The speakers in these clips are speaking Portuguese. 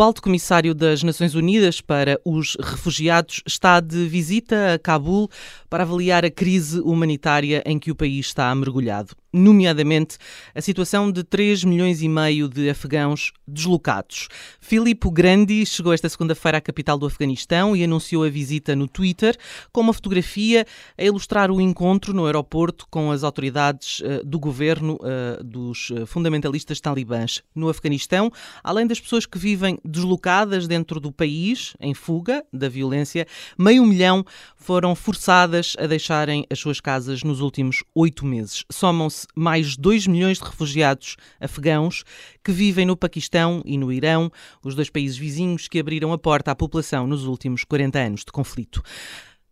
O Alto Comissário das Nações Unidas para os Refugiados está de visita a Cabul para avaliar a crise humanitária em que o país está mergulhado nomeadamente a situação de 3 milhões e meio de afegãos deslocados. Filippo Grandi chegou esta segunda-feira à capital do Afeganistão e anunciou a visita no Twitter com uma fotografia a ilustrar o encontro no aeroporto com as autoridades uh, do governo uh, dos eh, fundamentalistas talibãs no Afeganistão, além das pessoas que vivem deslocadas dentro do país, em fuga da violência, meio milhão foram forçadas a deixarem as suas casas nos últimos oito meses. Somam-se mais 2 milhões de refugiados afegãos que vivem no Paquistão e no Irão, os dois países vizinhos que abriram a porta à população nos últimos 40 anos de conflito.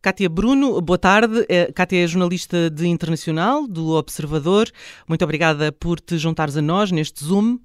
Kátia Bruno, boa tarde. Eh, Kátia é jornalista de internacional do Observador. Muito obrigada por te juntares a nós neste Zoom.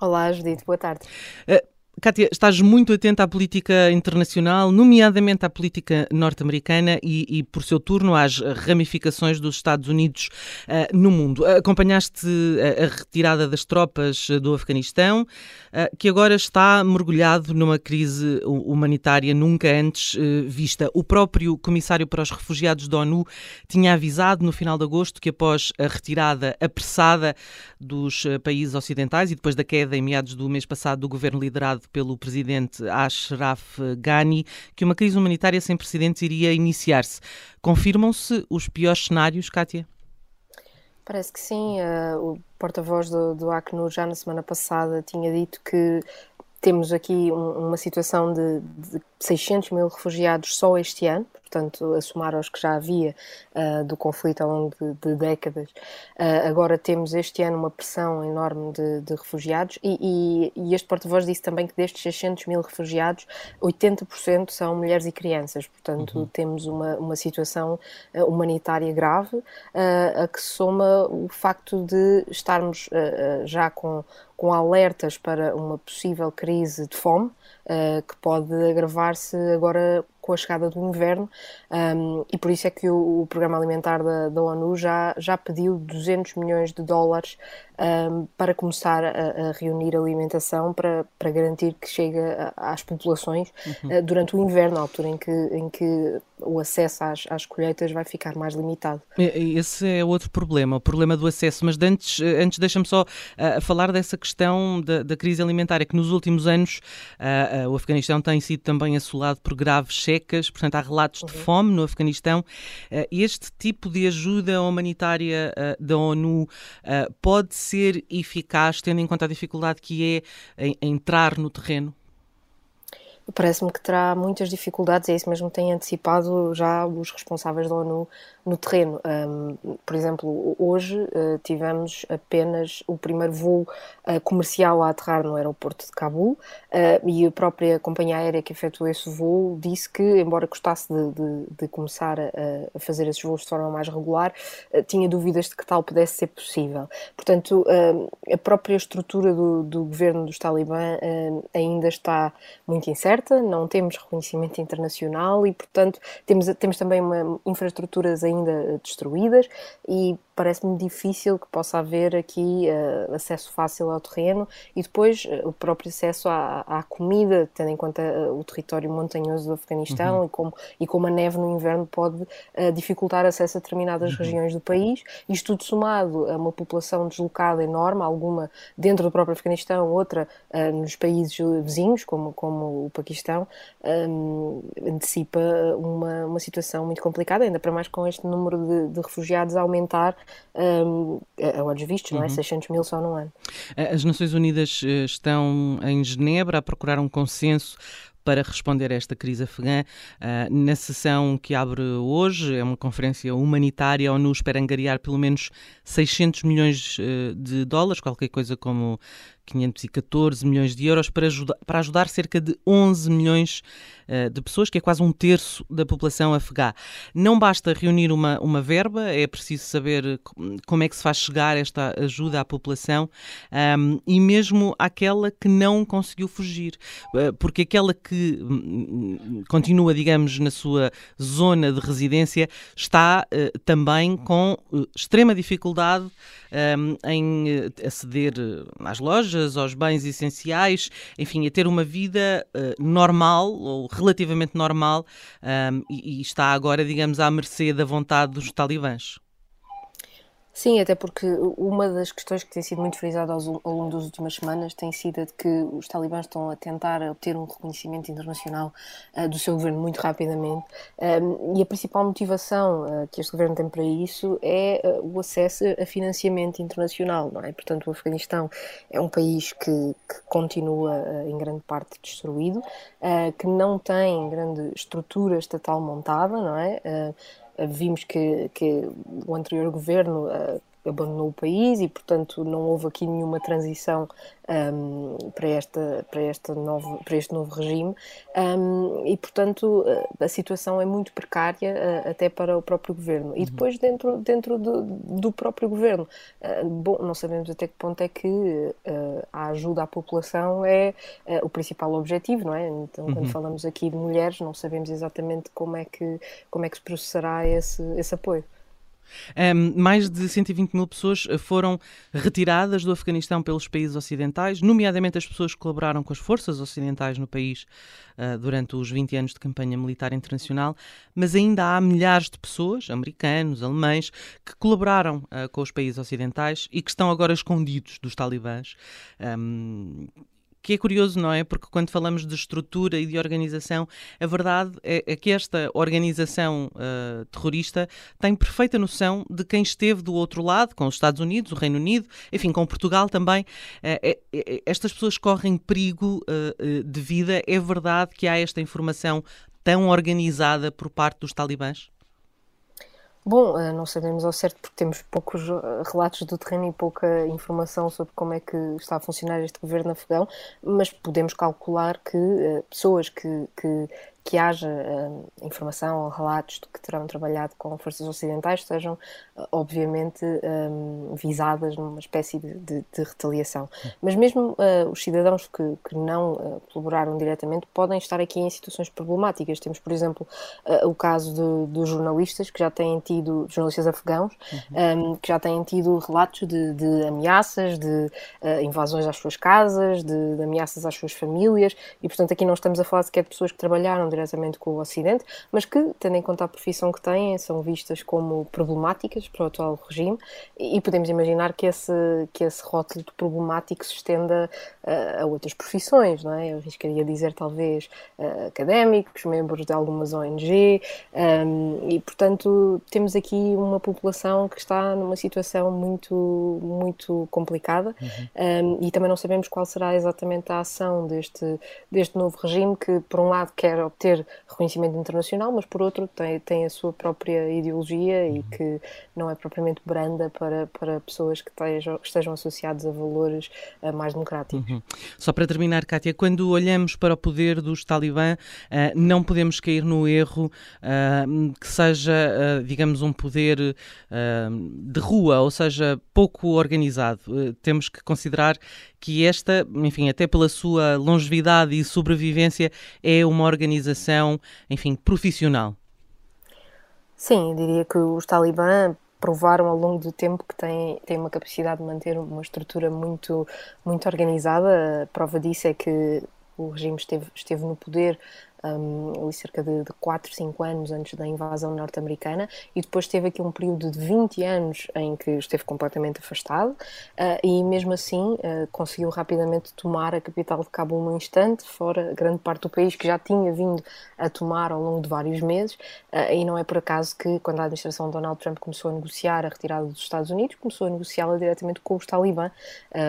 Olá, Judite, boa tarde. Uh, Kátia, estás muito atenta à política internacional, nomeadamente à política norte-americana e, e, por seu turno, às ramificações dos Estados Unidos uh, no mundo. Acompanhaste a, a, retirada das tropas do Afeganistão, uh, que agora está mergulhado numa crise humanitária nunca antes uh, vista. O próprio Comissário para os Refugiados da ONU tinha avisado no final de agosto que, após a retirada apressada dos países ocidentais e depois da queda em meados do mês passado do governo liderado pelo presidente Ashraf Ghani que uma crise humanitária sem precedentes iria iniciar-se. Confirmam-se os piores cenários, Kátia? Parece que sim. Uh, o porta-voz do, do Acnur já na semana passada tinha dito que temos aqui um, uma situação de, de 600 mil refugiados só este ano, portanto, a somar aos que já havia uh, do conflito ao longo de, de décadas. Uh, agora temos este ano uma pressão enorme de, de refugiados e, e, e este porta-voz disse também que destes 600 mil refugiados, 80% são mulheres e crianças, portanto, uhum. temos uma, uma situação uh, humanitária grave, a que soma o facto de estarmos já com, com alertas para uma possível crise de fome, que pode agravar-se agora com a chegada do inverno um, e por isso é que o, o Programa Alimentar da, da, ONU já, já pediu 200 milhões de dólares um, para começar a, a, reunir alimentação para, para garantir que chega às populações uhum. uh, durante o inverno, a altura em que, em que o acesso às, às colheitas vai ficar mais limitado. Esse é outro problema, o problema do acesso, mas antes, eh, antes deixa-me só uh, falar dessa questão da, da, crise alimentar, é que nos últimos anos uh, o Afeganistão tem sido também assolado por graves cheques secas, portanto há relatos uhum. de fome no Afeganistão. Uh, este tipo de ajuda humanitária uh, da ONU uh, pode ser eficaz, tendo em conta a dificuldade que é entrar no terreno? Parece-me que terá muitas dificuldades, é isso mesmo que têm antecipado já os responsáveis da ONU no terreno. Um, por exemplo, hoje uh, tivemos apenas o primeiro voo uh, comercial a aterrar no aeroporto de Cabul uh, e a própria companhia aérea que efetuou esse voo disse que, embora gostasse de, de, de começar a, a, fazer esses voos de forma mais regular, tinha dúvidas de que tal pudesse ser possível. Portanto, a própria estrutura do, do governo dos Talibã ainda está muito incerta, não temos reconhecimento internacional e, portanto, temos, temos também uma, infraestruturas ainda ainda destruídas e parece-me difícil que possa haver aqui uh, acesso fácil ao terreno e depois uh, o próprio acesso à, à, comida, tendo em conta uh, o território montanhoso do Afeganistão uhum. e, como, e como a neve no inverno pode dificultar acesso a determinadas uhum. regiões do país. Isto tudo somado a uma população deslocada enorme, alguma dentro do próprio Afeganistão, outra nos países vizinhos, como, como o Paquistão, um, antecipa uma, uma situação muito complicada, ainda para mais com este número de, de refugiados a aumentar um, a olhos vistos, não é? Uhum. 600 mil só no ano. As Nações Unidas eh, estão em Genebra a procurar um consenso para responder a esta crise afegã. Uh, na sessão que abre hoje, é uma conferência humanitária, a ONU espera angariar pelo menos 600 milhões uh, de dólares, qualquer coisa como 514 milhões de euros para ajudar, para ajudar cerca de 11 milhões uh, de pessoas, que é quase um terço da população afegã. Não basta reunir uma, uma verba, é preciso saber como é que se faz chegar esta ajuda à população um, e mesmo àquela que não conseguiu fugir, uh, porque aquela que um, continua, digamos, na sua zona de residência está uh, também com extrema dificuldade um, em aceder às lojas lojas, aos bens essenciais, enfim, a ter uma vida uh, normal ou relativamente normal um, e, e está agora, digamos, à mercê da vontade dos talibãs. Sim, até porque uma das questões que tem sido muito frisada ao, longo das últimas semanas tem sido a de que os talibãs estão a tentar obter um reconhecimento internacional uh, do seu governo muito rapidamente um, e a principal motivação uh, que este governo tem para isso é uh, o acesso a financiamento internacional, não é? Portanto, o Afeganistão é um país que, que continua em grande parte destruído, que não tem grande estrutura estatal montada, não é? Vimos que, que o anterior governo uh, abandonou o país e, portanto, não houve aqui nenhuma transição um, para, esta, para, esta novo, para este novo regime um, e, portanto, a situação é muito precária uh, até para o próprio governo. E uhum. depois, dentro, dentro do, do próprio governo, uh, bom, não sabemos até que ponto é que uh, a ajuda à população é o principal objetivo, não é? Então, quando uhum. falamos aqui de mulheres, não sabemos exatamente como é que, como é que se processará esse, esse apoio. Um, mais de 120 mil pessoas eh, foram retiradas do Afeganistão pelos países ocidentais, nomeadamente as pessoas que colaboraram com as forças ocidentais no país uh, durante os 20 anos de campanha militar internacional, mas ainda há milhares de pessoas, americanos, alemães, que colaboraram uh, com os países ocidentais e que estão agora escondidos dos talibãs. Um, que é curioso, não é? Porque quando falamos de estrutura e de organização, a verdade é, é que esta organização uh, terrorista tem perfeita noção de quem esteve do outro lado, com os Estados Unidos, o Reino Unido, enfim, com Portugal também. Uh, estas pessoas correm perigo uh, de vida. É verdade que há esta informação tão organizada por parte dos talibãs? Bom, eh, não sabemos ao certo porque temos poucos eh, relatos do terreno e pouca informação sobre como é que está a funcionar este governo afegão, mas podemos calcular que eh, pessoas que, que que haja uh, informação ou relatos de que terão trabalhado com forças ocidentais sejam, uh, obviamente, um, visadas numa espécie de, de, de retaliação. Mas mesmo uh, os cidadãos que, que não colaboraram diretamente podem estar aqui em situações problemáticas. Temos, por exemplo, o caso dos jornalistas que já têm tido, jornalistas afegãos, uhum. um, que já têm tido relatos de, de ameaças, de invasões às suas casas, de, de ameaças às suas famílias, e portanto aqui não estamos a falar sequer de pessoas que trabalharam diretamente com o Ocidente, mas que, tendo em conta a profissão que têm, são vistas como problemáticas para o atual regime e podemos imaginar que esse, que esse rótulo de problemático se estenda a outras profissões, não é? Eu arriscaria dizer, talvez, académicos, membros de algumas ONG, um, e, portanto, temos aqui uma população que está numa situação muito, muito complicada uhum. um, e também não sabemos qual será exatamente a ação deste, deste novo regime que, por um lado, quer obter ter reconhecimento internacional, mas por outro tem, tem a sua própria ideologia e que não é propriamente branda para, para pessoas que estejam, estejam associadas a valores uh, mais democráticos. Uhum. Só para terminar, Kátia, quando olhamos para o poder dos talibã, uh, não podemos cair no erro uh, que seja, digamos, um poder de rua, ou seja, pouco organizado. temos que considerar que esta, enfim, até pela sua longevidade e sobrevivência, é uma organização, enfim, profissional. Sim, diria que os talibã provaram ao longo do tempo que têm, têm uma capacidade de manter uma estrutura muito, muito organizada. A prova disso é que o regime esteve, esteve no poder um, cerca de, de 4, 5 anos antes da invasão norte-americana, e depois teve aqui um período de 20 anos em que esteve completamente afastado, uh, e mesmo assim uh, conseguiu rapidamente tomar a capital de Cabul num instante, fora grande parte do país que já tinha vindo a tomar ao longo de vários meses, uh, e não é por acaso que, quando a administração de Donald Trump começou a negociar a retirada dos Estados Unidos, começou a negociá-la diretamente com os talibã,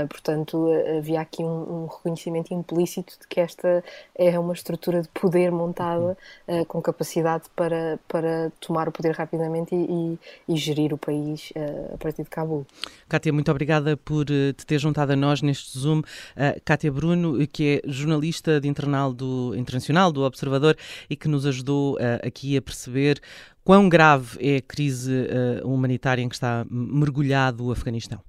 portanto havia aqui um, um reconhecimento implícito de que esta é uma estrutura de poder poder montada uh, com capacidade para, para tomar o poder rapidamente e, e, e gerir o país uh, a partir de Cabul. Kátia, muito obrigada por uh, te ter juntado a nós neste Zoom. Uh, Kátia Bruno, que é jornalista de internal do, internacional do Observador e que nos ajudou aqui a perceber quão grave é a crise humanitária em que está mergulhado o Afeganistão.